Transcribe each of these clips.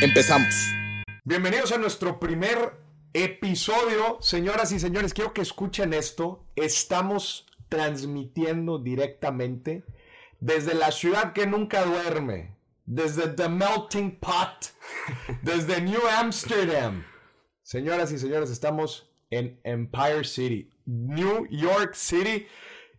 Empezamos. Bienvenidos a nuestro primer episodio. Señoras y señores, quiero que escuchen esto. Estamos transmitiendo directamente desde la ciudad que nunca duerme, desde The Melting Pot, desde New Amsterdam. Señoras y señores, estamos en Empire City, New York City,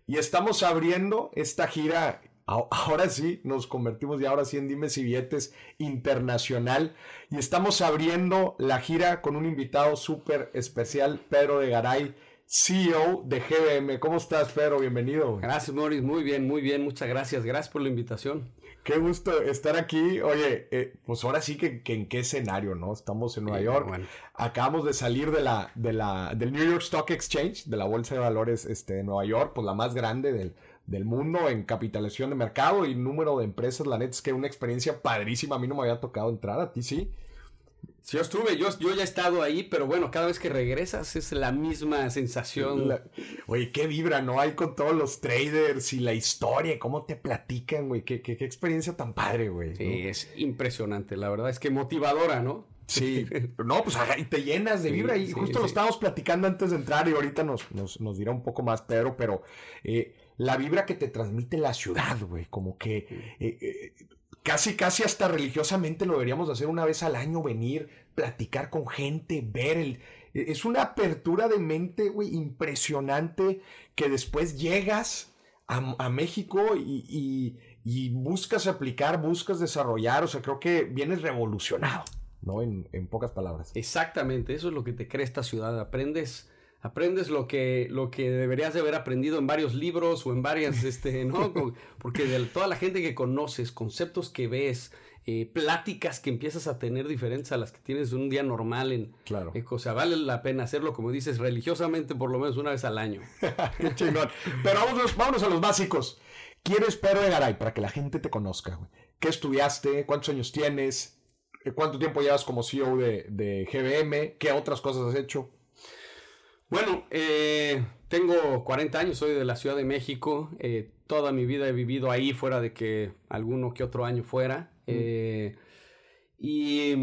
y estamos abriendo esta gira. Ahora sí, nos convertimos ya ahora sí en Dimes y Billetes Internacional y estamos abriendo la gira con un invitado súper especial, Pedro de Garay, CEO de GBM. ¿Cómo estás, Pedro? Bienvenido. Gracias, Morris. Muy bien, muy bien. Muchas gracias. Gracias por la invitación. Qué gusto estar aquí. Oye, eh, pues ahora sí que, en qué escenario, ¿no? Estamos en Nueva York. Acabamos de salir de la, de la, del New York Stock Exchange, de la Bolsa de Valores este, de Nueva York, pues la más grande del, del mundo en capitalización de mercado y número de empresas. La neta es que una experiencia padrísima. A mí no me había tocado entrar, a ti sí. Sí, yo estuve, yo, yo ya he estado ahí, pero bueno, cada vez que regresas es la misma sensación. oye, qué vibra, ¿no? Hay con todos los traders y la historia, cómo te platican, güey. Qué, qué, experiencia tan padre, güey. Sí, es impresionante, la verdad es que motivadora, ¿no? Sí, no, pues y te llenas de vibra. Y justo lo estábamos platicando antes de entrar y ahorita nos, nos, dirá un poco más Pedro, pero eh, la vibra que te transmite la ciudad, güey, como que eh, eh, casi, casi hasta religiosamente lo deberíamos hacer una vez al año, venir, platicar con gente, ver el... E, es una apertura de mente, güey, impresionante que después llegas a, México y, buscas aplicar, buscas desarrollar, o sea, creo que vienes revolucionado, ¿no? En, en pocas palabras. Exactamente, eso es lo que te cree esta ciudad, aprendes aprendes lo que, lo que deberías de haber aprendido en varios libros o en varias, este, ¿no? Porque de toda la gente que conoces, conceptos que ves, eh, pláticas que empiezas a tener diferentes a las que tienes un día normal en... Claro. o sea, vale la pena hacerlo, como dices, religiosamente por lo menos una vez al año. Chingón. Pero vámonos, a los básicos. ¿Quién es Pedro de Garay? Para que la gente te conozca, güey. ¿Qué estudiaste? ¿Cuántos años tienes? ¿Cuánto tiempo llevas como CEO de, de GBM? ¿Qué otras cosas has hecho? Bueno, eh, tengo 40 años, soy de la Ciudad de México. Eh, toda mi vida he vivido ahí, fuera de que alguno que otro año fuera. Eh, y,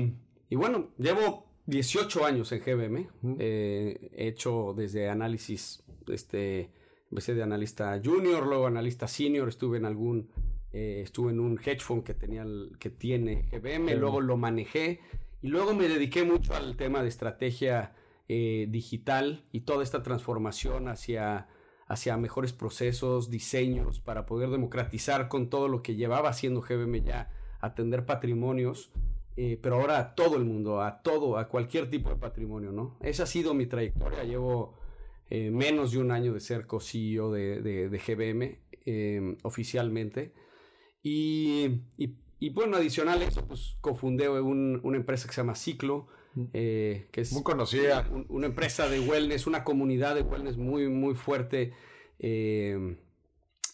bueno, llevo 18 años en GBM. he hecho desde análisis, este, empecé de analista junior, luego analista senior, estuve en algún, estuve en un hedge fund que tenía, que tiene GBM, luego lo manejé y luego me dediqué mucho al tema de estrategia eh, digital y toda esta transformación hacia, hacia mejores procesos, diseños, para poder democratizar con todo lo que llevaba haciendo GBM ya, atender patrimonios, eh, pero ahora a todo el mundo, a todo, a cualquier tipo de patrimonio, ¿no? Esa ha sido mi trayectoria, llevo eh, menos de un año de ser co-CEO de, de, GBM oficialmente. Y, y, bueno, adicional a eso, pues cofundé una empresa que se llama Ciclo, eh, que es muy conocida. una empresa de wellness, una comunidad de wellness muy, muy fuerte. Eh,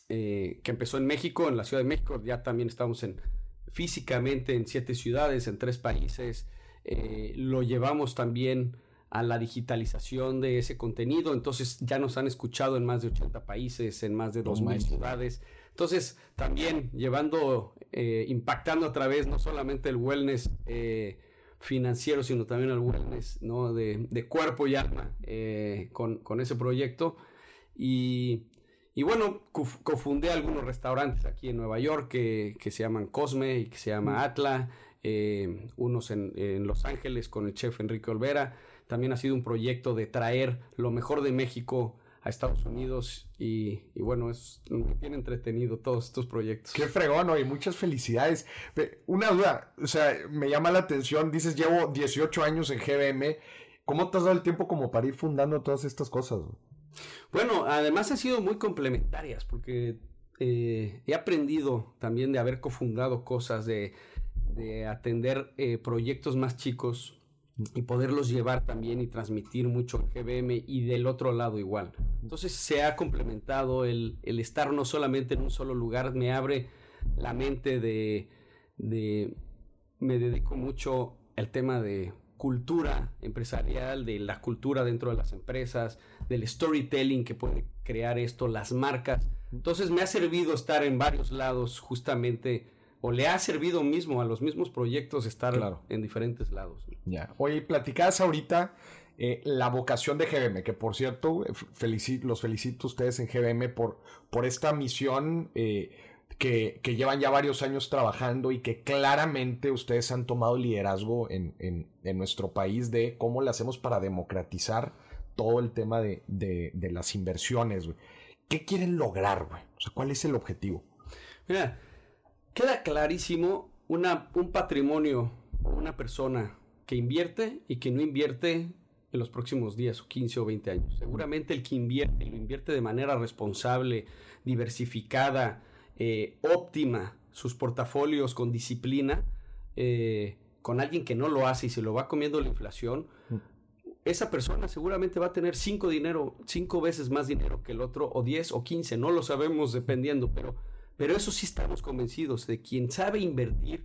eh, que empezó en México, en la Ciudad de México, ya también estamos en, físicamente en siete ciudades, en tres países. lo llevamos también a la digitalización de ese contenido, entonces ya nos han escuchado en más de 80 países, en más de 2.000 ciudades. Entonces, también llevando, impactando a través no solamente el wellness financiero, sino también wellness, ¿no? De, de cuerpo y alma eh, con, con, ese proyecto. Y, y bueno, cofundé algunos restaurantes aquí en Nueva York que, que, se llaman Cosme y que se llama Atla, eh, unos en, en, Los Ángeles con el chef Enrique Olvera. También ha sido un proyecto de traer lo mejor de México a Estados Unidos y, bueno, es, me tiene entretenido todos estos proyectos. Qué fregón, y muchas felicidades. Una duda, o sea, me llama la atención, dices, llevo 18 años en GBM, ¿cómo te has dado el tiempo como para ir fundando todas estas cosas? Bueno, además han sido muy complementarias porque eh, he aprendido también de haber cofundado cosas de de atender eh, proyectos más chicos y poderlos llevar también y transmitir mucho en GBM y del otro lado igual. Entonces se ha complementado el, el estar no solamente en un solo lugar, me abre la mente de, de me dedico mucho al tema de cultura empresarial, de la cultura dentro de las empresas, del storytelling que puede crear esto, las marcas. Entonces me ha servido estar en varios lados justamente o le ha servido mismo a los mismos proyectos estar en diferentes lados. Ya. Oye, platicabas ahorita eh, la vocación de GBM, que por cierto, los felicito a ustedes en GBM por, por esta misión eh, que, llevan ya varios años trabajando y que claramente ustedes han tomado liderazgo en, nuestro país de cómo le hacemos para democratizar todo el tema de, las inversiones. ¿Qué quieren lograr? Güey? O sea, ¿cuál es el objetivo? Mira, queda clarísimo una, un patrimonio una persona que invierte y que no invierte en los próximos 10 o 15 o 20 años. Seguramente el que invierte, lo invierte de manera responsable, diversificada, eh, óptima, sus portafolios con disciplina, eh, con alguien que no lo hace y se lo va comiendo la inflación, esa persona seguramente va a tener cinco dinero, cinco veces más dinero que el otro, o 10 o 15, no lo sabemos dependiendo, pero pero eso sí estamos convencidos de quien sabe invertir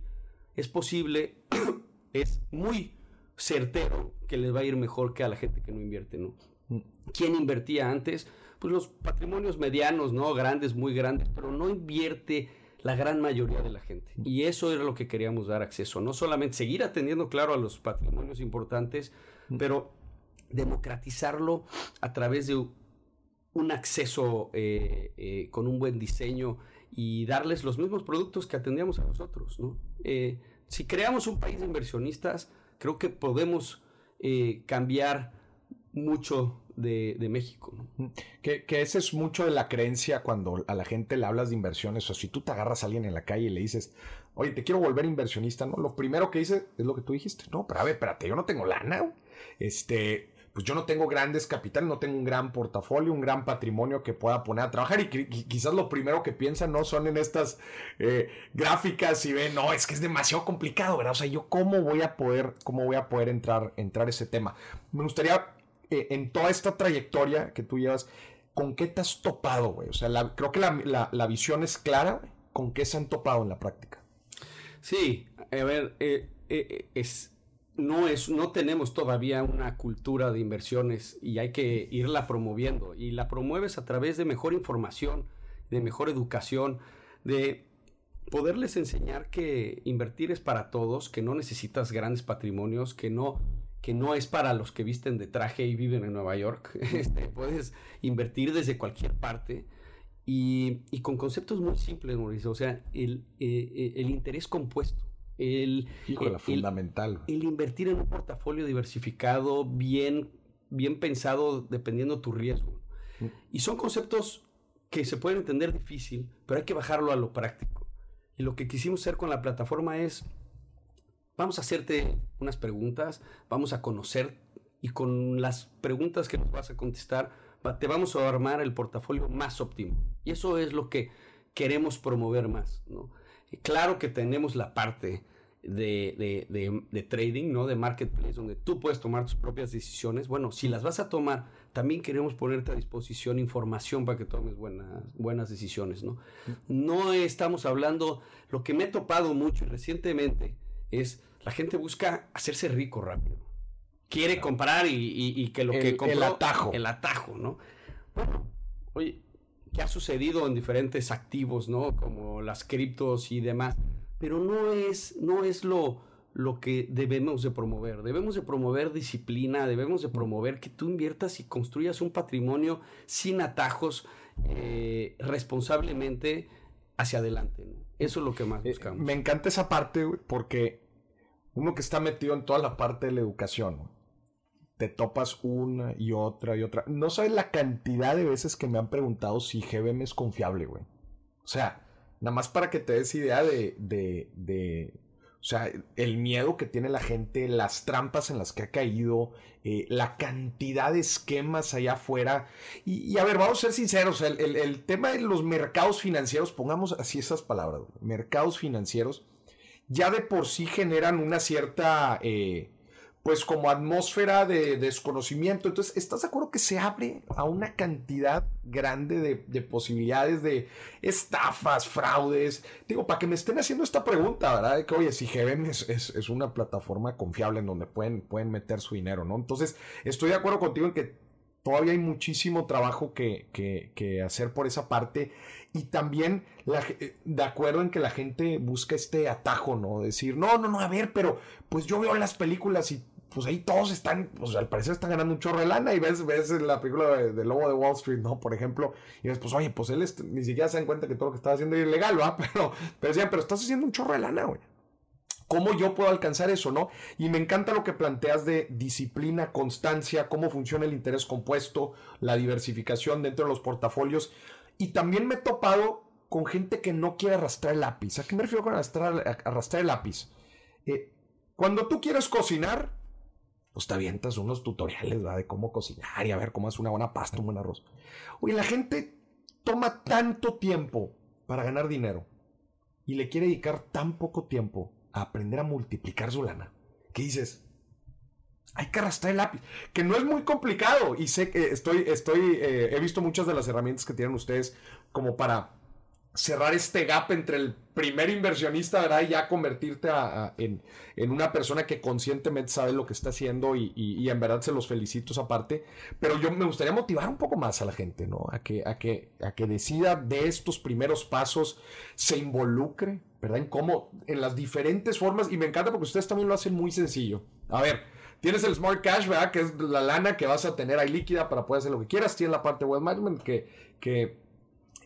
es posible, es muy certero que les va a ir mejor que a la gente que no invierte, ¿no? Mm. ¿Quién invertía antes? Pues los patrimonios medianos, ¿no? Grandes, muy grandes, pero no invierte la gran mayoría de la gente. Mm. Y eso era lo que queríamos dar acceso. No solamente seguir atendiendo, claro, a los patrimonios importantes, mm. pero democratizarlo a través de un acceso eh, eh, con un buen diseño y darles los mismos productos que atendíamos a nosotros. ¿no? Eh, si creamos un país de inversionistas, creo que podemos eh, cambiar mucho de, México. Que, que esa es mucho de la creencia cuando a la gente le hablas de inversiones. O si tú te agarras a alguien en la calle y le dices, oye, te quiero volver inversionista, ¿no? Lo primero que dice es lo que tú dijiste. No, pero a espérate, yo no tengo lana. Este, pues yo no tengo grandes capitales, no tengo un gran portafolio, un gran patrimonio que pueda poner a trabajar y, quizás lo primero que piensan no son en estas eh, gráficas y ven, no, es que es demasiado complicado, ¿verdad? O sea, yo cómo voy a poder, cómo voy a poder entrar, entrar ese tema. Me gustaría, eh, en toda esta trayectoria que tú llevas, ¿con qué te has topado, güey? O sea, creo que la, visión es clara, ¿con qué se han topado en la práctica? Sí, a ver, eh, es no, es, no tenemos todavía una cultura de inversiones y hay que irla promoviendo. Y la promueves a través de mejor información, de mejor educación, de poderles enseñar que invertir es para todos, que no necesitas grandes patrimonios, que no, que no es para los que visten de traje y viven en Nueva York. Este, puedes invertir desde cualquier parte. Y, con conceptos muy simples, Mauricio. O sea, el, eh, eh, el interés compuesto el, fundamental. El invertir en un portafolio diversificado, bien, bien pensado, dependiendo tu riesgo. Mm. Y son conceptos que se pueden entender difícil, pero hay que bajarlo a lo práctico. Y lo que quisimos hacer con la plataforma es, vamos a hacerte unas preguntas, vamos a conocer y con las preguntas que nos vas a contestar, te vamos a armar el portafolio más óptimo. Y eso es lo que queremos promover más. ¿no? Claro que tenemos la parte de, trading, ¿no? De marketplace, donde tú puedes tomar tus propias decisiones. Bueno, si las vas a tomar, también queremos ponerte a disposición información para que tomes buenas, buenas decisiones, ¿no? No estamos hablando, lo que me he topado mucho recientemente es la gente busca hacerse rico rápido. Quiere comprar y, que lo que compró... El atajo. El atajo, ¿no? Bueno, oye, ¿qué ha sucedido en diferentes activos, ¿no? Como las criptos y demás pero no es, no es lo, lo que debemos de promover. Debemos de promover disciplina, debemos de promover que tú inviertas y construyas un patrimonio sin atajos, eh, responsablemente hacia adelante. Eso es lo que más eh, buscamos. me encanta esa parte porque uno que está metido en toda la parte de la educación, te topas una y otra y otra. No sabes la cantidad de veces que me han preguntado si GBM es confiable, güey. O sea, Nada más para que te des idea de, de, de, o sea, el miedo que tiene la gente, las trampas en las que ha caído, eh, la cantidad de esquemas allá afuera. Y, a ver, vamos a ser sinceros, el, tema de los mercados financieros, pongamos así esas palabras, mercados financieros, ya de por sí generan una cierta, eh, pues como atmósfera de desconocimiento. Entonces, ¿estás de acuerdo que se abre a una cantidad grande de, posibilidades de estafas, fraudes? Digo, para que me estén haciendo esta pregunta, ¿verdad? De que, oye, si Heaven es, una plataforma confiable en donde pueden, pueden meter su dinero, ¿no? Entonces, estoy de acuerdo contigo en que todavía hay muchísimo trabajo que, que, hacer por esa parte y también de acuerdo en que la gente busca este atajo, ¿no? Decir, no, no, no, a ver, pero pues yo veo las películas y pues ahí todos están, pues al parecer están ganando un chorro de lana y ves, ves la película de, Lobo de Wall Street, ¿no? Por ejemplo, y ves, pues oye, pues él ni siquiera se dan cuenta que todo lo que estaba haciendo es ilegal, ¿va? Pero, pero decían, pero estás haciendo un chorro de lana, güey. ¿Cómo yo puedo alcanzar eso, no? Y me encanta lo que planteas de disciplina, constancia, cómo funciona el interés compuesto, la diversificación dentro de los portafolios. Y también me he topado con gente que no quiere arrastrar el lápiz. ¿A qué me refiero con arrastrar, arrastrar el lápiz? Eh, cuando tú quieres cocinar, pues te avientas unos tutoriales de cómo cocinar y a ver cómo hacer una buena pasta, un buen arroz. Oye, la gente toma tanto tiempo para ganar dinero y le quiere dedicar tan poco tiempo aprender a multiplicar su lana. ¿Qué dices? Hay que arrastrar el lápiz, que no es muy complicado y sé que estoy, estoy, eh, he visto muchas de las herramientas que tienen ustedes como para cerrar este gap entre el primer inversionista, ¿verdad? Y ya convertirte en, una persona que conscientemente sabe lo que está haciendo y, en verdad se los felicito esa parte. Pero yo me gustaría motivar un poco más a la gente, ¿no? A que, a que, a que decida de estos primeros pasos, se involucre, ¿verdad? En cómo, en las diferentes formas. Y me encanta porque ustedes también lo hacen muy sencillo. A ver, tienes el Smart Cash, ¿verdad? Que es la lana que vas a tener ahí líquida para poder hacer lo que quieras. Tienes la parte de Wealth Management que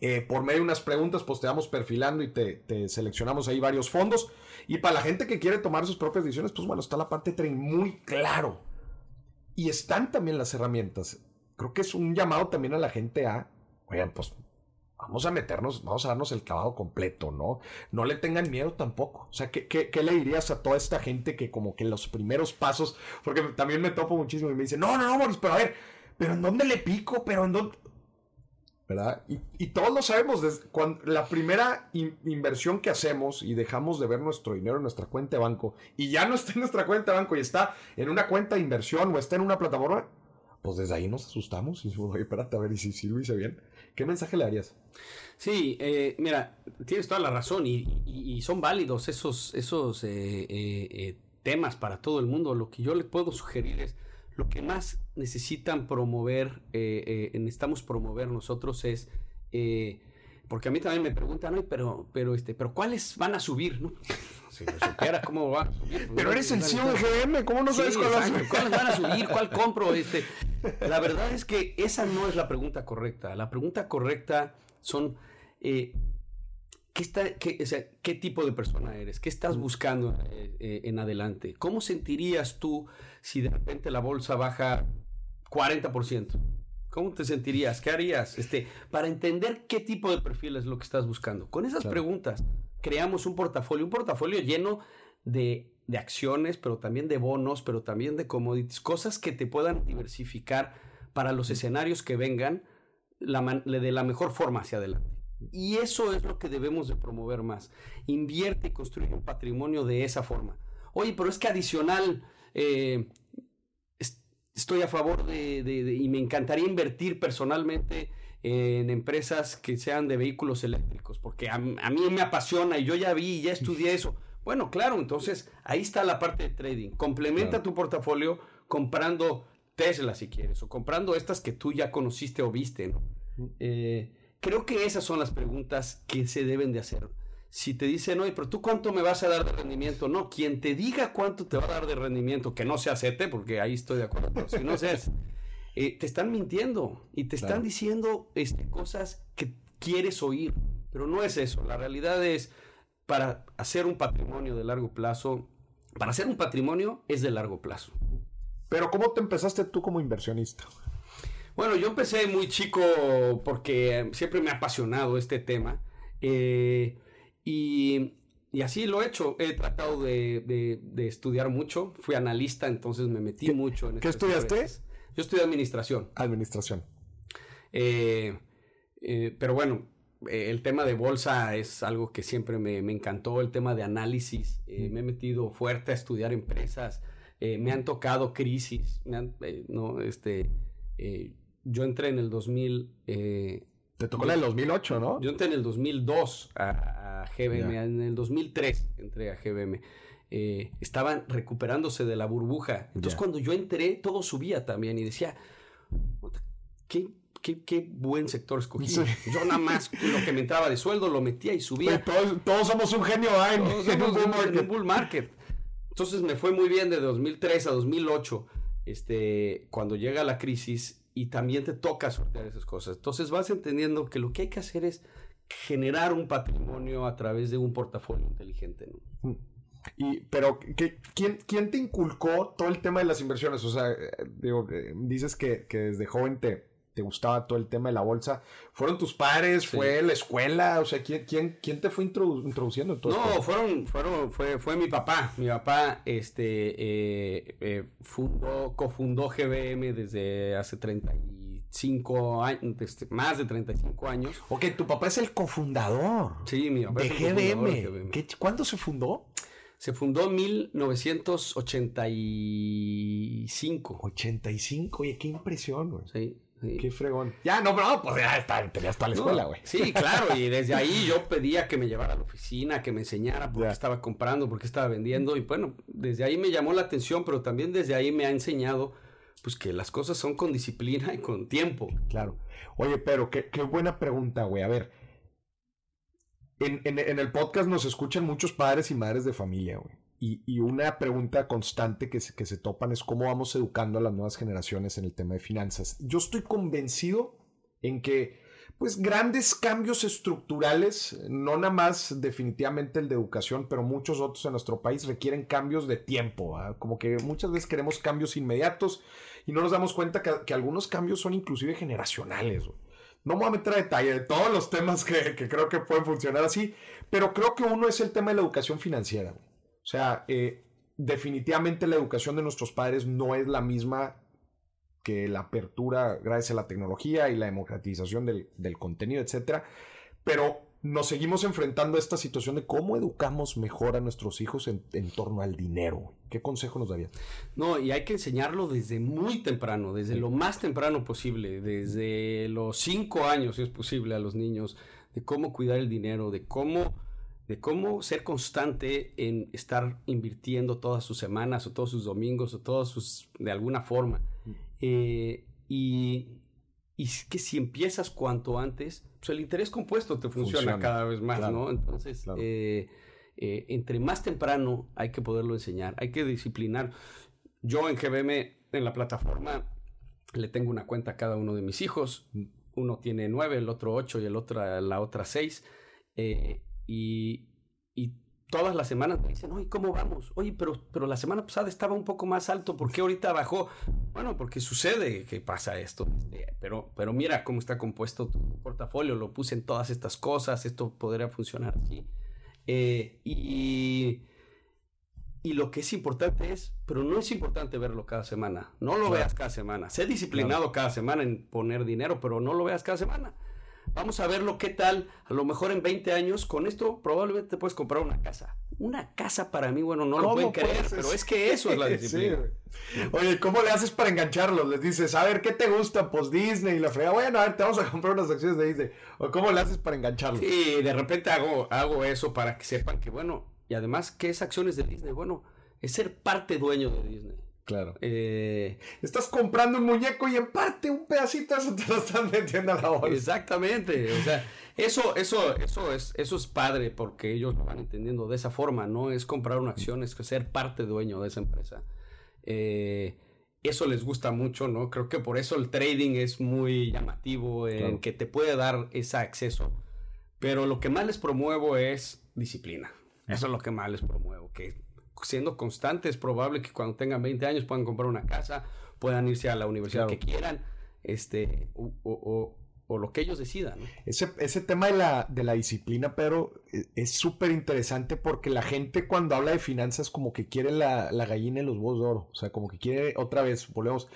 eh, por medio de unas preguntas, pues te vamos perfilando y te, seleccionamos ahí varios fondos. Y para la gente que quiere tomar sus propias decisiones, pues bueno, está la parte de trading muy claro. Y están también las herramientas. Creo que es un llamado también a la gente a, oigan, pues vamos a meternos, vamos a darnos el clavado completo, ¿no? No le tengan miedo tampoco. O sea, ¿qué, qué, le dirías a toda esta gente que como que los primeros pasos, porque también me topo muchísimo y me dicen, no, no, no, Boris, pero a ver, pero ¿en dónde le pico? ¿Pero en dónde? Y, todos lo sabemos, cuando, la primera inversión que hacemos y dejamos de ver nuestro dinero en nuestra cuenta de banco y ya no está en nuestra cuenta de banco y está en una cuenta de inversión o está en una plataforma, pues desde ahí nos asustamos y decimos, espérate a ver, y si, lo hice bien, ¿qué mensaje le darías? Sí, eh, mira, tienes toda la razón y, son válidos esos, esos eh, eh, temas para todo el mundo. Lo que yo le puedo sugerir es lo que más necesitan promover, eh, eh, necesitamos promover nosotros es, eh, porque a mí también me preguntan, pero, pero, este, pero ¿cuáles van a subir? ¿no? Si supiera cómo va a subir. Pues, pero eres el CEO de GM, ¿cómo no sabes cuáles van a subir? ¿Cuál compro? Este, la verdad es que esa no es la pregunta correcta. La pregunta correcta son ¿Qué, está, qué, o sea, ¿Qué tipo de persona eres? ¿Qué estás buscando eh, eh, en adelante? ¿Cómo sentirías tú si de repente la bolsa baja 40%? ¿Cómo te sentirías? ¿Qué harías? Este, para entender qué tipo de perfil es lo que estás buscando. Con esas preguntas creamos un portafolio, un portafolio lleno de, de, acciones, pero también de bonos, pero también de commodities, cosas que te puedan diversificar para los escenarios que vengan de la mejor forma hacia adelante. Y eso es lo que debemos de promover más. Invierte y construye un patrimonio de esa forma. Oye, pero es que adicional, eh, estoy a favor de, y me encantaría invertir personalmente en empresas que sean de vehículos eléctricos, porque a, mí me apasiona y yo ya vi y ya estudié eso. Bueno, claro, entonces ahí está la parte de trading. Complementa tu portafolio comprando Tesla si quieres, o comprando estas que tú ya conociste o viste, ¿no? Eh, Creo que esas son las preguntas que se deben de hacer. Si te dicen, oye, pero tú cuánto me vas a dar de rendimiento, no, quien te diga cuánto te va a dar de rendimiento, que no sea CETE, porque ahí estoy de acuerdo, pero si no seas, eh, te están mintiendo y te están diciendo este, cosas que quieres oír, pero no es eso. La realidad es, para hacer un patrimonio de largo plazo, para hacer un patrimonio es de largo plazo. Pero ¿cómo te empezaste tú como inversionista? Bueno, yo empecé muy chico porque siempre me ha apasionado este tema. Eh, y, así lo he hecho. He tratado de, estudiar mucho. Fui analista, entonces me metí mucho en ¿Qué estudiaste? Yo estudié administración. Administración. Eh, eh, pero bueno, eh, el tema de bolsa es algo que siempre me, encantó, el tema de análisis. Eh, me he metido fuerte a estudiar empresas, eh, me han tocado crisis, no, este, yo entré en el 2000... Te tocó la del 2008, ¿no? Yo entré en el 2002 a, GBM, en el 2003 entré a GBM. estaban recuperándose de la burbuja. Entonces cuando yo entré, todo subía también y decía, ¿qué, qué, buen sector escogí. Yo nada más lo que me entraba de sueldo lo metía y subía. todos, somos un genio en, un bull market. Entonces me fue muy bien de 2003 a 2008, este, cuando llega la crisis y también te toca sortear esas cosas. Entonces vas entendiendo que lo que hay que hacer es generar un patrimonio a través de un portafolio inteligente. Mm. Y, pero, quién, quién, te inculcó todo el tema de las inversiones? O sea, eh, digo, dices que, que desde joven te, te gustaba todo el tema de la bolsa. ¿Fueron tus padres? ¿Fue la escuela? O sea, ¿quién, quién, quién te fue introduciendo en todo No, fueron, fueron, fue, fue mi papá. Mi papá este, eh, eh, fundó, cofundó GBM desde hace 35 años, más de 35 años. Ok, tu papá es el cofundador. Sí, mi papá de, GBM. ¿Cuándo se fundó? Se fundó en 1985. 85, oye, qué impresión, güey. Sí. Qué fregón. Ya, no, pero pues ya está, tenías toda la escuela, güey. sí, claro, y desde ahí yo pedía que me llevara a la oficina, que me enseñara por qué estaba comprando, por qué estaba vendiendo, y bueno, desde ahí me llamó la atención, pero también desde ahí me ha enseñado, pues que las cosas son con disciplina y con tiempo. Claro. Oye, pero qué, qué buena pregunta, güey. A ver, en, en, en el podcast nos escuchan muchos padres y madres de familia, güey. Y, una pregunta constante que se, que se topan es cómo vamos educando a las nuevas generaciones en el tema de finanzas. Yo estoy convencido en que pues grandes cambios estructurales, no nada más definitivamente el de educación, pero muchos otros en nuestro país requieren cambios de tiempo, como que muchas veces queremos cambios inmediatos y no nos damos cuenta que, algunos cambios son inclusive generacionales. No me voy a meter a detalle de todos los temas que, que, creo que pueden funcionar así, pero creo que uno es el tema de la educación financiera. O sea, eh, definitivamente la educación de nuestros padres no es la misma que la apertura gracias a la tecnología y la democratización del, contenido, etcétera. Pero nos seguimos enfrentando a esta situación de cómo educamos mejor a nuestros hijos en, torno al dinero. ¿Qué consejo nos darías? No, y hay que enseñarlo desde muy temprano, desde lo más temprano posible, desde los cinco años, si es posible, a los niños, de cómo cuidar el dinero, de cómo de cómo ser constante en estar invirtiendo todas sus semanas o todos sus domingos o todos sus, de alguna forma. Eh, y, y, que si empiezas cuanto antes, pues el interés compuesto te funciona, cada vez más, ¿no? Entonces, eh, eh, entre más temprano hay que poderlo enseñar, hay que disciplinar. Yo en GBM, en la plataforma, le tengo una cuenta a cada uno de mis hijos. Uno tiene nueve, el otro ocho y el otro, la otra seis. Y, todas las semanas me dicen, oye, ¿cómo vamos? Oye, pero, pero la semana pasada estaba un poco más alto, ¿por qué ahorita bajó? Bueno, porque sucede que pasa esto. Este, pero, pero mira cómo está compuesto tu portafolio, lo puse en todas estas cosas, esto podría funcionar así. Eh, y, y lo que es importante es, pero no es importante verlo cada semana, no lo veas cada semana, sé disciplinado cada semana en poner dinero, pero no lo veas cada semana. Vamos a verlo qué tal. A lo mejor en 20 años, con esto probablemente te puedes comprar una casa. Una casa para mí, bueno, no lo pueden creer, pero es que eso es la disciplina. Oye, ¿cómo le haces para engancharlos? Les dices, a ver, ¿qué te gusta? Pues Disney y la frega. Bueno, a ver, te vamos a comprar unas acciones de Disney. ¿O cómo le haces para engancharlos? Sí, de repente hago, hago eso para que sepan que, bueno, y además, ¿qué es acciones de Disney? Bueno, es ser parte dueño de Disney. Claro. Eh, Estás comprando un muñeco y en parte un pedacito de eso te lo están metiendo a la bolsa. Exactamente. O sea, eso, eso, eso es, eso es padre porque ellos lo van entendiendo de esa forma. No es comprar una acción, es ser parte dueño de esa empresa. Eh, eso les gusta mucho, ¿no? Creo que por eso el trading es muy llamativo, en que te puede dar ese acceso. Pero lo que más les promuevo es disciplina. Eso es lo que más les promuevo, que siendo constantes, es probable que cuando tengan 20 años puedan comprar una casa, puedan irse a la universidad que quieran, este, o, lo que ellos decidan. Ese, ese, tema de la, de la disciplina, pero e, es súper interesante porque la gente cuando habla de finanzas como que quiere la, gallina y los huevos de oro, o sea, como que quiere otra vez, volvemos,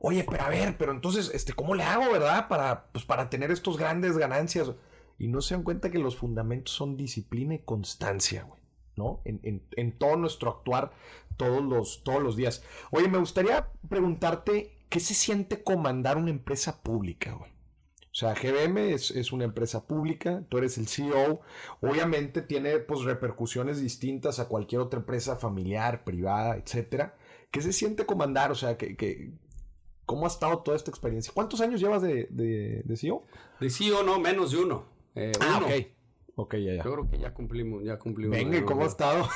oye, pero a ver, pero entonces, este, ¿cómo le hago, verdad? Para, pues, para tener estos grandes ganancias. y no se dan cuenta que los fundamentos son disciplina y constancia, güey. ¿No? En, todo nuestro actuar todos los, todos los días. Oye, me gustaría preguntarte, ¿qué se siente comandar una empresa pública, güey? O sea, GBM es, una empresa pública, tú eres el CEO, obviamente tiene pues repercusiones distintas a cualquier otra empresa familiar, privada, etcétera. ¿Qué se siente comandar? O sea, que, ¿cómo ha estado toda esta experiencia? ¿Cuántos años llevas de, de, CEO? De CEO no, menos de uno. Eh, ah, ok. Ok, ya, ya. Yo creo que ya cumplimos, ya cumplimos. Venga, ¿y cómo ha estado?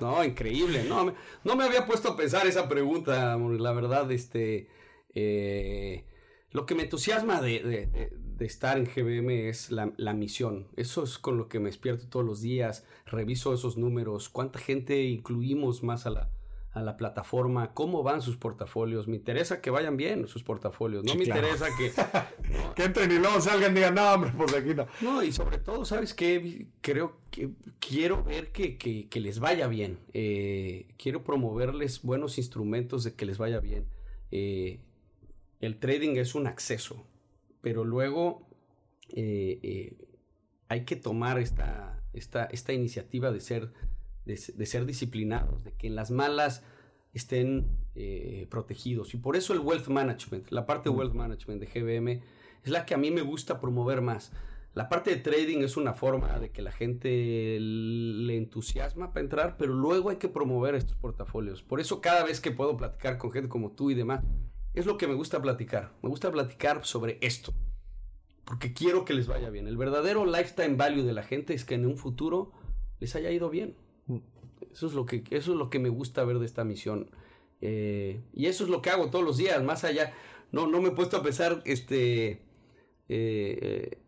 No, increíble. No, no me había puesto a pensar esa pregunta, la verdad, este... Eh, lo que me entusiasma de, estar en GBM es la, misión. Eso es con lo que me despierto todos los días. Reviso esos números. ¿Cuánta gente incluimos más a la, a la plataforma? ¿Cómo van sus portafolios? Me interesa que vayan bien sus portafolios. No me interesa que... que entren y luego salgan y digan, no, hombre, pues aquí no. No, y sobre todo, ¿sabes qué? Creo que quiero ver que, que, les vaya bien. Eh, quiero promoverles buenos instrumentos de que les vaya bien. Eh, el trading es un acceso, pero luego eh, hay que tomar esta, esta, esta iniciativa de ser, de, ser disciplinados, de que en las malas estén eh, protegidos. Y por eso el wealth management, la parte de wealth management de GBM, es la que a mí me gusta promover más. La parte de trading es una forma de que la gente le entusiasma para entrar, pero luego hay que promover estos portafolios. Por eso cada vez que puedo platicar con gente como tú y demás, es lo que me gusta platicar. Me gusta platicar sobre esto. Porque quiero que les vaya bien. El verdadero lifetime value de la gente es que en un futuro les haya ido bien. Eso es lo que, eso es lo que me gusta ver de esta misión. Eh, y eso es lo que hago todos los días. Más allá, no, no me he puesto a pensar este, eh,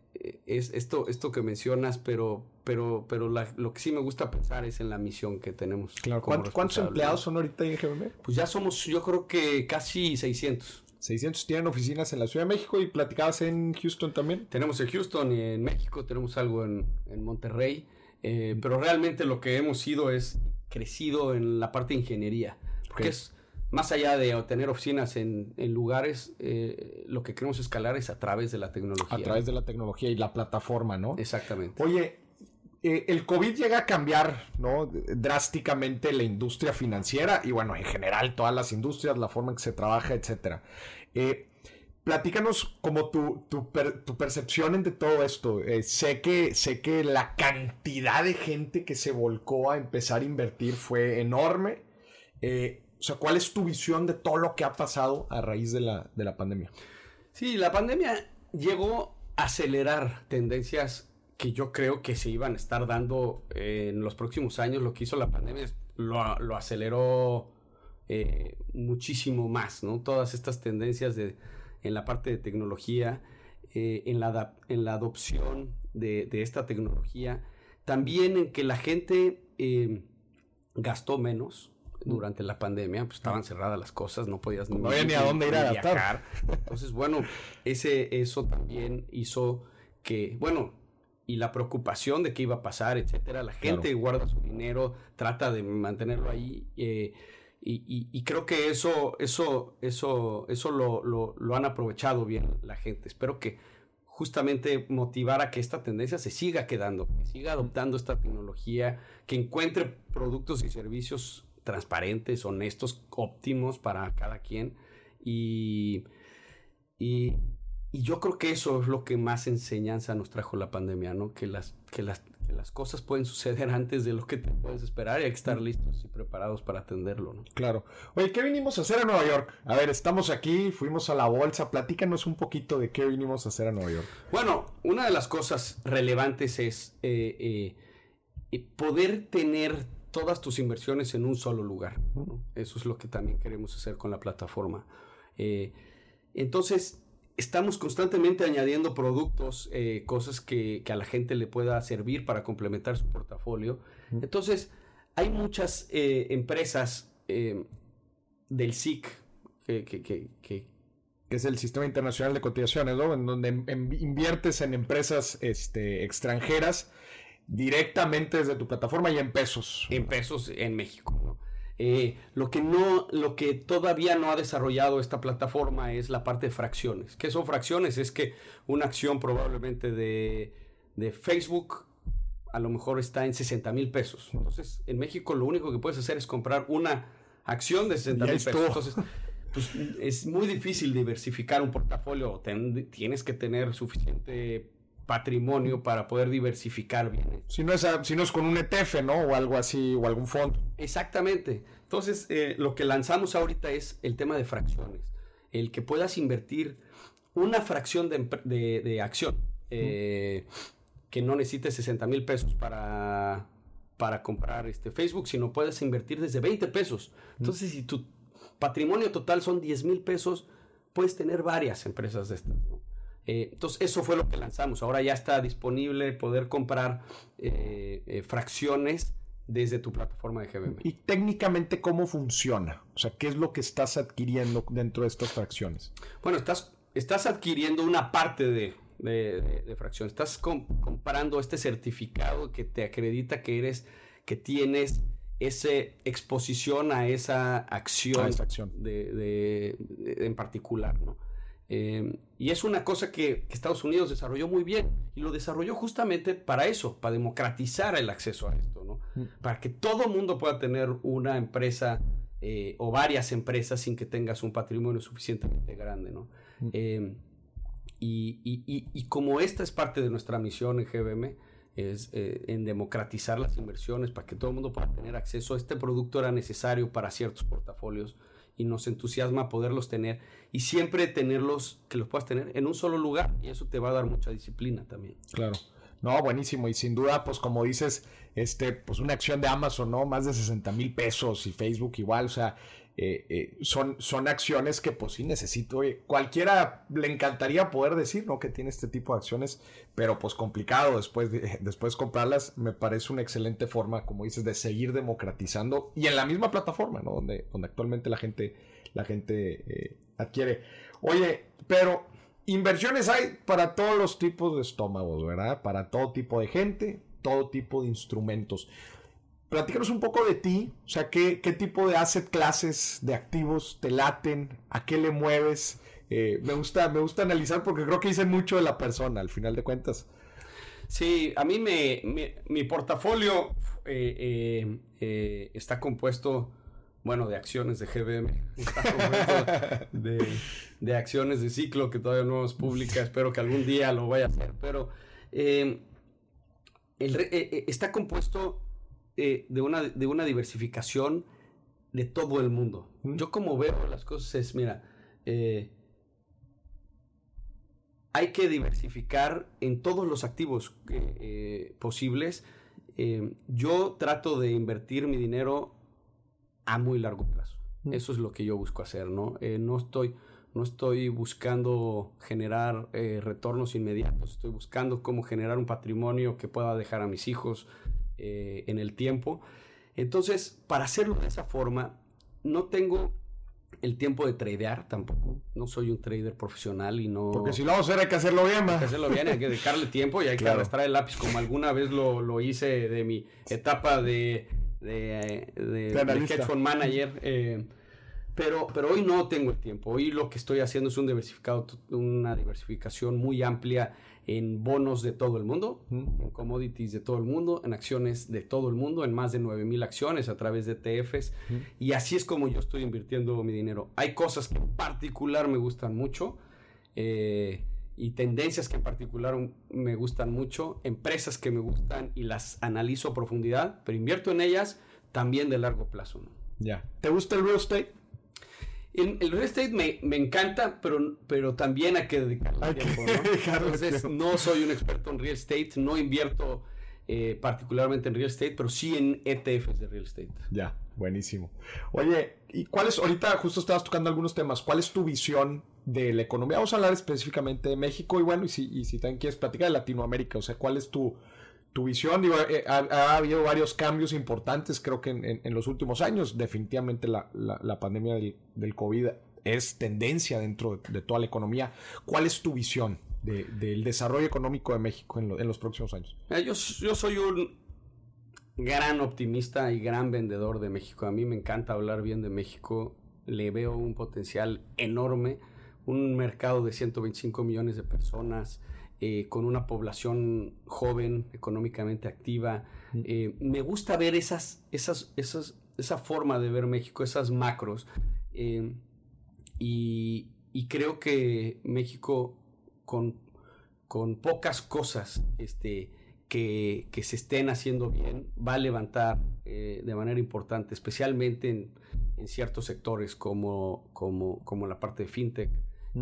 es esto, esto que mencionas, pero, pero, pero lo que sí me gusta pensar es en la misión que tenemos. Claro. ¿Cuántos, empleados son ahorita en GBM? Pues ya somos, yo creo que casi 600. 600 tienen oficinas en la Ciudad de México y platicadas en Houston también. Tenemos en Houston y en México, tenemos algo en, en Monterrey, eh, pero realmente lo que hemos sido es crecido en la parte de ingeniería, porque es más allá de tener oficinas en, lugares, eh, lo que queremos escalar es a través de la tecnología. A través de la tecnología y la plataforma, ¿no? Exactamente. Oye, eh, el COVID llega a cambiar, ¿no? Drásticamente la industria financiera y, bueno, en general todas las industrias, la forma en que se trabaja, etcétera. Eh, platícanos como tu, tu, percepción de todo esto. sé, que, sé que la cantidad de gente que se volcó a empezar a invertir fue enorme. O sea, ¿cuál es tu visión de todo lo que ha pasado a raíz de la, de la pandemia? Sí, la pandemia llegó a acelerar tendencias que yo creo que se iban a estar dando en los próximos años. Lo que hizo la pandemia lo, lo aceleró eh, muchísimo más, ¿no? Todas estas tendencias de, en la parte de tecnología, eh, en, la, en la adopción de, de, esta tecnología, también en que la gente eh, gastó menos, durante la pandemia, pues estaban cerradas las cosas, no podías no había ni a dónde ir a gastar. Entonces, bueno, ese, eso también hizo que, bueno, y la preocupación de qué iba a pasar, etcétera. La gente guarda su dinero, trata de mantenerlo ahí. Eh, y, creo que eso, eso, eso, eso lo, lo, han aprovechado bien la gente. Espero que justamente motivar a que esta tendencia se siga quedando, que siga adoptando esta tecnología, que encuentre productos y servicios transparentes, honestos, óptimos para cada quien. Y, y, yo creo que eso es lo que más enseñanza nos trajo la pandemia, ¿no? Que las, que las, las cosas pueden suceder antes de lo que te puedes esperar y hay que estar listos y preparados para atenderlo, ¿no? Claro. Oye, ¿qué vinimos a hacer a Nueva York? A ver, estamos aquí, fuimos a la bolsa, platícanos un poquito de qué vinimos a hacer a Nueva York. Bueno, una de las cosas relevantes es eh, eh, poder tener todas tus inversiones en un solo lugar. Eso es lo que también queremos hacer con la plataforma. Eh, entonces, estamos constantemente añadiendo productos, eh, cosas que, a la gente le pueda servir para complementar su portafolio. Entonces, hay muchas eh, empresas del SIC que, es el Sistema Internacional de Cotizaciones, ¿no? En donde inviertes en empresas este, extranjeras directamente desde tu plataforma y en pesos. En pesos en México. Eh, lo, que no, lo que todavía no ha desarrollado esta plataforma es la parte de fracciones. ¿Qué son fracciones? Es que una acción probablemente de, de Facebook a lo mejor está en 60 mil pesos. Entonces, en México lo único que puedes hacer es comprar una acción de 60 mil pesos. Entonces, pues, es muy difícil diversificar un portafolio. tienes que tener suficiente patrimonio para poder diversificar bien. Si no es, si no es con un ETF, ¿no? O algo así, o algún fondo. Exactamente. Entonces, eh, lo que lanzamos ahorita es el tema de fracciones. El que puedas invertir una fracción de, acción. Eh, que no necesites 60 mil pesos para, para comprar este Facebook, sino puedes invertir desde 20 pesos. Entonces, si tu patrimonio total son 10 mil pesos, puedes tener varias empresas de estas. Eh, entonces, eso fue lo que lanzamos. Ahora ya está disponible poder comprar eh, eh, fracciones desde tu plataforma de GBM. ¿Y técnicamente cómo funciona? O sea, ¿qué es lo que estás adquiriendo dentro de estas fracciones? Bueno, estás, estás adquiriendo una parte de, de, fracción. Estás comparando este certificado que te acredita que eres, que tienes esa exposición a esa acción, De, en particular, ¿no? Em, y es una cosa que, Estados Unidos desarrolló muy bien y lo desarrolló justamente para eso, para democratizar el acceso a esto, ¿no? Mm. Para que todo mundo pueda tener una empresa eh, o varias empresas sin que tengas un patrimonio suficientemente grande, ¿no? Mm. Em, y, como esta es parte de nuestra misión en GBM, es eh, en democratizar las inversiones para que todo el mundo pueda tener acceso. Este producto era necesario para ciertos portafolios y nos entusiasma poderlos tener y siempre tenerlos, que los puedas tener en un solo lugar y eso te va a dar mucha disciplina también. Claro. No, buenísimo. Y sin duda, pues como dices, este, pues una acción de Amazon, ¿no? Más de 60 mil pesos y Facebook igual. O sea, eh, eh, son, son acciones que pues sí necesito. cualquiera le encantaría poder decir, ¿no? Que tiene este tipo de acciones, pero pues complicado después de después comprarlas. Me parece una excelente forma, como dices, de seguir democratizando y en la misma plataforma, ¿no? Donde, donde actualmente la gente, la gente eh, adquiere. Oye, pero inversiones hay para todos los tipos de estómagos, ¿verdad? Para todo tipo de gente, todo tipo de instrumentos platícanos un poco de ti, o sea, qué, tipo de asset clases, de activos te laten, a qué le mueves. Eh, me, gusta, me gusta analizar porque creo que dicen mucho de la persona, al final de cuentas. Sí, a mí me, mi portafolio eh, eh, está compuesto, bueno, de acciones de GBM, de, acciones de ciclo que todavía no es pública, espero que algún día lo vaya a hacer, pero está compuesto eh, de, una, de una diversificación de todo el mundo. Yo como veo las cosas es, mira, eh, hay que diversificar en todos los activos eh, posibles. yo trato de invertir mi dinero a muy largo plazo. Eso es lo que yo busco hacer, ¿no? no estoy no estoy buscando generar retornos inmediatos, estoy buscando cómo generar un patrimonio que pueda dejar a mis hijos, eh, en el tiempo. Entonces, para hacerlo de esa forma, no tengo el tiempo de tradear tampoco. No soy un trader profesional y no. Porque si lo vamos a hacer, hay que hacerlo bien, Hay que hacerlo bien, hay que dedicarle tiempo y hay que arrastrar el lápiz, como alguna vez lo, hice de mi etapa de, de, de, hedge fund manager. Eh, pero, pero hoy no tengo el tiempo. Hoy lo que estoy haciendo es un diversificado, una diversificación muy amplia en bonos de todo el mundo, en commodities de todo el mundo, en acciones de todo el mundo, en más de 9000 acciones a través de ETFs. Y así es como yo estoy invirtiendo mi dinero. Hay cosas que en particular me gustan mucho. Eh, y tendencias que en particular me gustan mucho, empresas que me gustan y las analizo a profundidad, pero invierto en ellas también de largo plazo. Ya. ¿Te gusta el real estate? El, real estate me, me, encanta, pero, pero también hay que dedicarle tiempo, ¿no? no soy un experto en real estate, no invierto eh, particularmente en real estate, pero sí en ETFs de real estate. Ya, buenísimo. Oye, ¿y cuál es, ahorita justo estabas tocando algunos temas, cuál es tu visión de la economía? Vamos a hablar específicamente de México y bueno, y si, y si también quieres platicar de Latinoamérica, o sea, ¿cuál es tu tu visión, eh, ha, habido varios cambios importantes, creo que en, los últimos años. Definitivamente la, la, pandemia del, del, COVID es tendencia dentro de, toda la economía. ¿Cuál es tu visión del desarrollo económico de México en, los próximos años? Yo, yo, soy un gran optimista y gran vendedor de México. A mí me encanta hablar bien de México. Le veo un potencial enorme. Un mercado de 125 millones de personas, eh, con una población joven, económicamente activa. Mm. Eh, me gusta ver esas, esas, esas, esa forma de ver México, esas macros. Eh, y, y, creo que México con, con pocas cosas este, que, que, se estén haciendo bien va a levantar de manera importante, especialmente en, en ciertos sectores como, como, como la parte de fintech.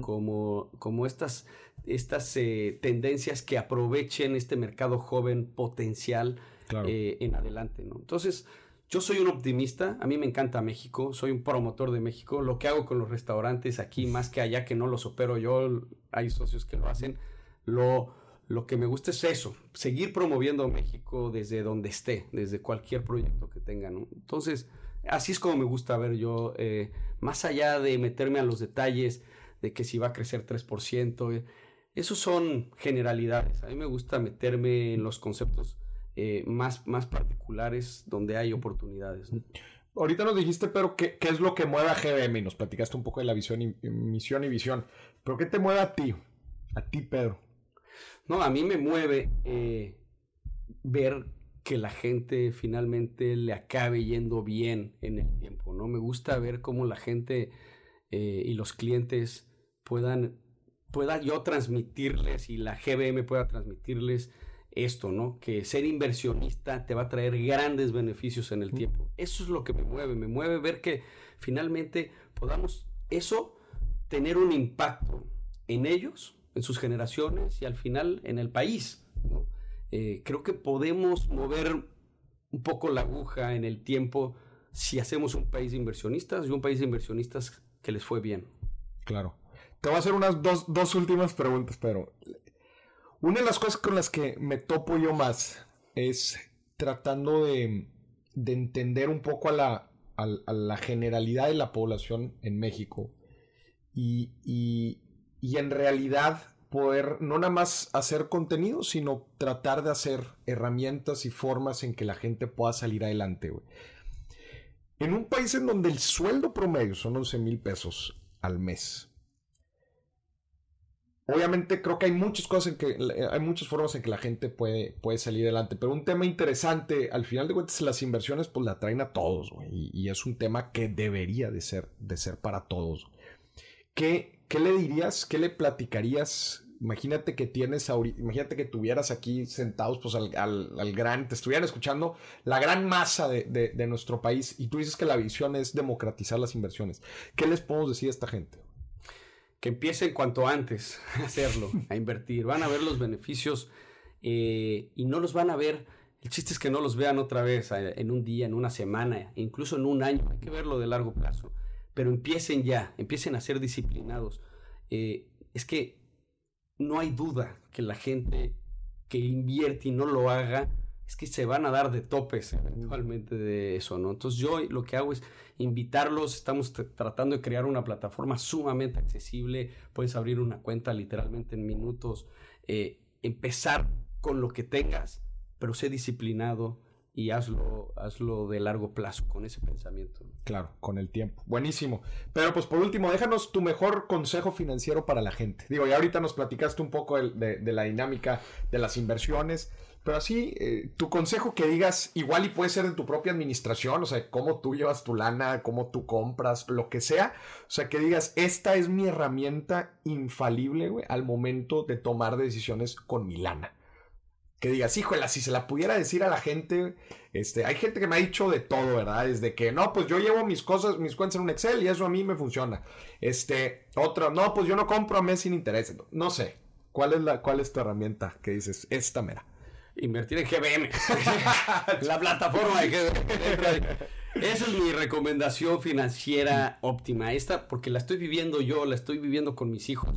Como, como estas estas eh, tendencias que aprovechen este mercado joven potencial eh, en adelante, ¿no? Entonces, yo soy un optimista, a mí me encanta México, soy un promotor de México, lo que hago con los restaurantes aquí, más que allá que no los opero yo, hay socios que lo hacen, lo, lo que me gusta es eso, seguir promoviendo México desde donde esté, desde cualquier proyecto que tenga, ¿no? Entonces, así es como me gusta ver yo, eh, más allá de meterme a los detalles de que si va a crecer 3%, esos son generalidades. A mí me gusta meterme en los conceptos eh, más, más particulares donde hay oportunidades. Ahorita nos dijiste, pero ¿qué, ¿qué, es lo que mueve a GBM? Y nos platicaste un poco de la visión y, misión y visión. ¿Pero qué te mueve a ti? A ti, Pedro. No, a mí me mueve eh, ver que la gente finalmente le acabe yendo bien en el tiempo, ¿no? Me gusta ver cómo la gente eh, y los clientes puedan pueda yo transmitirles y la GBM pueda transmitirles esto, ¿no? Que ser inversionista te va a traer grandes beneficios en el tiempo. Eso es lo que me mueve, me mueve ver que finalmente podamos eso tener un impacto en ellos, en sus generaciones y al final en el país. Eh, creo que podemos mover un poco la aguja en el tiempo si hacemos un país de inversionistas y un país de inversionistas que les fue bien. Claro. Te voy a hacer unas dos, últimas preguntas, pero una de las cosas con las que me topo yo más es tratando de, entender un poco a la, la, generalidad de la población en México y, y, en realidad poder no nada más hacer contenido, sino tratar de hacer herramientas y formas en que la gente pueda salir adelante. En un país en donde el sueldo promedio son 11 mil pesos al mes, Obviamente creo que hay muchas cosas en que hay muchas formas en que la gente puede, puede salir adelante, pero un tema interesante, al final de cuentas las inversiones pues la traen a todos, y, es un tema que debería de ser, de ser para todos. ¿Qué, ¿Qué le dirías, qué le platicarías? Imagínate que tienes imagínate que tuvieras aquí sentados pues al, al, gran, te estuvieran escuchando la gran masa de, de nuestro país y tú dices que la visión es democratizar las inversiones. ¿Qué les podemos decir a esta gente? Que empiecen cuanto antes a hacerlo, a invertir. Van a ver los beneficios eh, y no los van a ver. El chiste es que no los vean otra vez en un día, en una semana, incluso en un año. Hay que verlo de largo plazo. Pero empiecen ya, empiecen a ser disciplinados. Eh, es que no hay duda que la gente que invierte y no lo haga es que se van a dar de topes eventualmente de eso, ¿no? Entonces yo lo que hago es invitarlos, estamos tratando de crear una plataforma sumamente accesible, puedes abrir una cuenta literalmente en minutos, eh, empezar con lo que tengas, pero sé disciplinado y hazlo, hazlo de largo plazo con ese pensamiento. Claro, con el tiempo. Buenísimo. Pero pues por último, déjanos tu mejor consejo financiero para la gente. Digo, ya ahorita nos platicaste un poco de la dinámica de las inversiones. Pero así, eh, tu consejo que digas, igual y puede ser en tu propia administración, o sea, cómo tú llevas tu lana, cómo tú compras, lo que sea. O sea, que digas, esta es mi herramienta infalible, güey, al momento de tomar decisiones con mi lana. Que digas, híjole, si se la pudiera decir a la gente, este, hay gente que me ha dicho de todo, ¿verdad? Desde que, no, pues yo llevo mis cosas, mis cuentas en un Excel y eso a mí me funciona. Este, otra, no, pues yo no compro a mes sin interés. No sé, ¿cuál es, la, cuál es tu herramienta que dices, esta mera? Invertir en GBM. la plataforma de GBM. Esa es mi recomendación financiera óptima. Esta, porque la estoy viviendo yo, la estoy viviendo con mis hijos.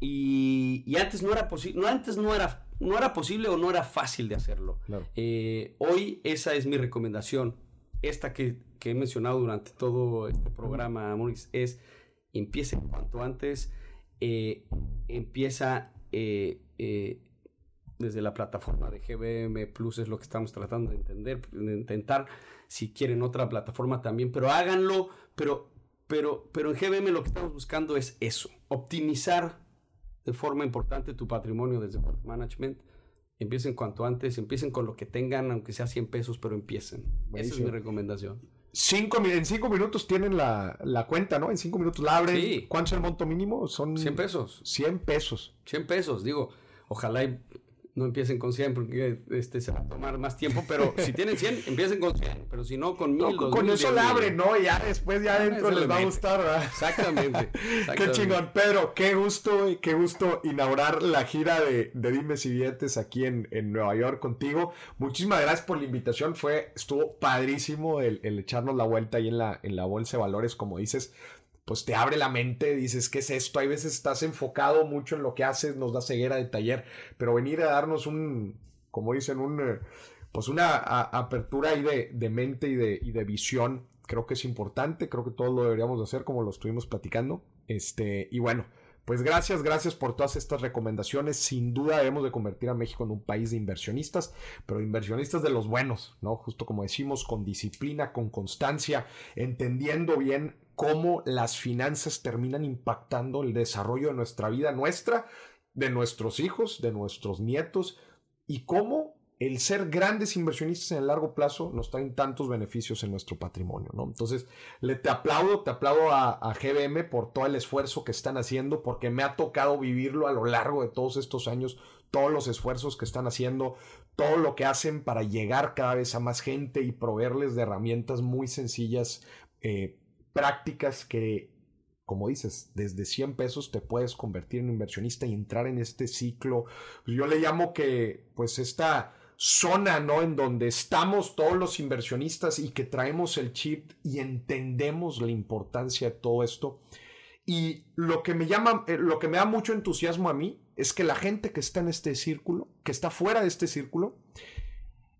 Y, antes no era posible, no, antes no era, no era posible o no era fácil de hacerlo. Eh, hoy esa es mi recomendación. Esta que, he mencionado durante todo este programa, Maurice, es empiece cuanto antes, eh, empieza eh, desde la plataforma de GBM Plus es lo que estamos tratando de entender, de intentar si quieren otra plataforma también, pero háganlo, pero, pero, pero en GBM lo que estamos buscando es eso, optimizar de forma importante tu patrimonio desde Management. Empiecen cuanto antes, empiecen con lo que tengan, aunque sea 100 pesos, pero empiecen. Esa es mi recomendación. Cinco, en cinco minutos tienen la, la, cuenta, ¿no? En cinco minutos la abren. Sí. ¿Cuánto es el monto mínimo? Son 100 pesos. 100 pesos. 100 pesos, digo. Ojalá no empiecen con 100 porque este, se va a tomar más tiempo, pero si tienen 100, empiecen con 100, pero si no, con 1000. con eso la abren, ¿no? Ya después, ya adentro les va a gustar, ¿verdad? Exactamente, qué chingón. Pedro, qué gusto, qué gusto inaugurar la gira de, de Dimes y Billetes aquí en, en, Nueva York contigo. Muchísimas gracias por la invitación, fue, estuvo padrísimo el, el echarnos la vuelta ahí en la, en la bolsa de valores, como dices pues te abre la mente, dices, ¿qué es esto? Hay veces estás enfocado mucho en lo que haces, nos da ceguera de taller, pero venir a darnos un, como dicen, un, eh, pues una apertura ahí de, de mente y de, y de, visión, creo que es importante, creo que todos lo deberíamos de hacer como lo estuvimos platicando, este, y bueno, pues gracias, gracias por todas estas recomendaciones. Sin duda debemos de convertir a México en un país de inversionistas, pero inversionistas de los buenos, ¿no? Justo como decimos, con disciplina, con constancia, entendiendo bien cómo las finanzas terminan impactando el desarrollo de nuestra vida, nuestra, de nuestros hijos, de nuestros nietos, y cómo el ser grandes inversionistas en el largo plazo nos traen tantos beneficios en nuestro patrimonio, ¿no? Entonces, le te aplaudo, te aplaudo a, a, GBM por todo el esfuerzo que están haciendo, porque me ha tocado vivirlo a lo largo de todos estos años, todos los esfuerzos que están haciendo, todo lo que hacen para llegar cada vez a más gente y proveerles de herramientas muy sencillas eh, prácticas que, como dices, desde 100 pesos te puedes convertir en inversionista y entrar en este ciclo. Yo le llamo que, pues, esta zona, ¿no? En donde estamos todos los inversionistas y que traemos el chip y entendemos la importancia de todo esto. Y lo que me llama, eh, lo que me da mucho entusiasmo a mí es que la gente que está en este círculo, que está fuera de este círculo,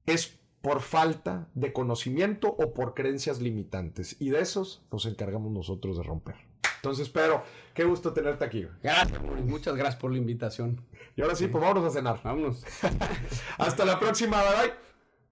es por falta de conocimiento o por creencias limitantes. Y de esos nos encargamos nosotros de romper. Entonces, Pedro, qué gusto tenerte aquí. Gracias, muchas gracias por la invitación. Y ahora sí, pues vámonos a cenar. Vámonos. Hasta la próxima, bye bye.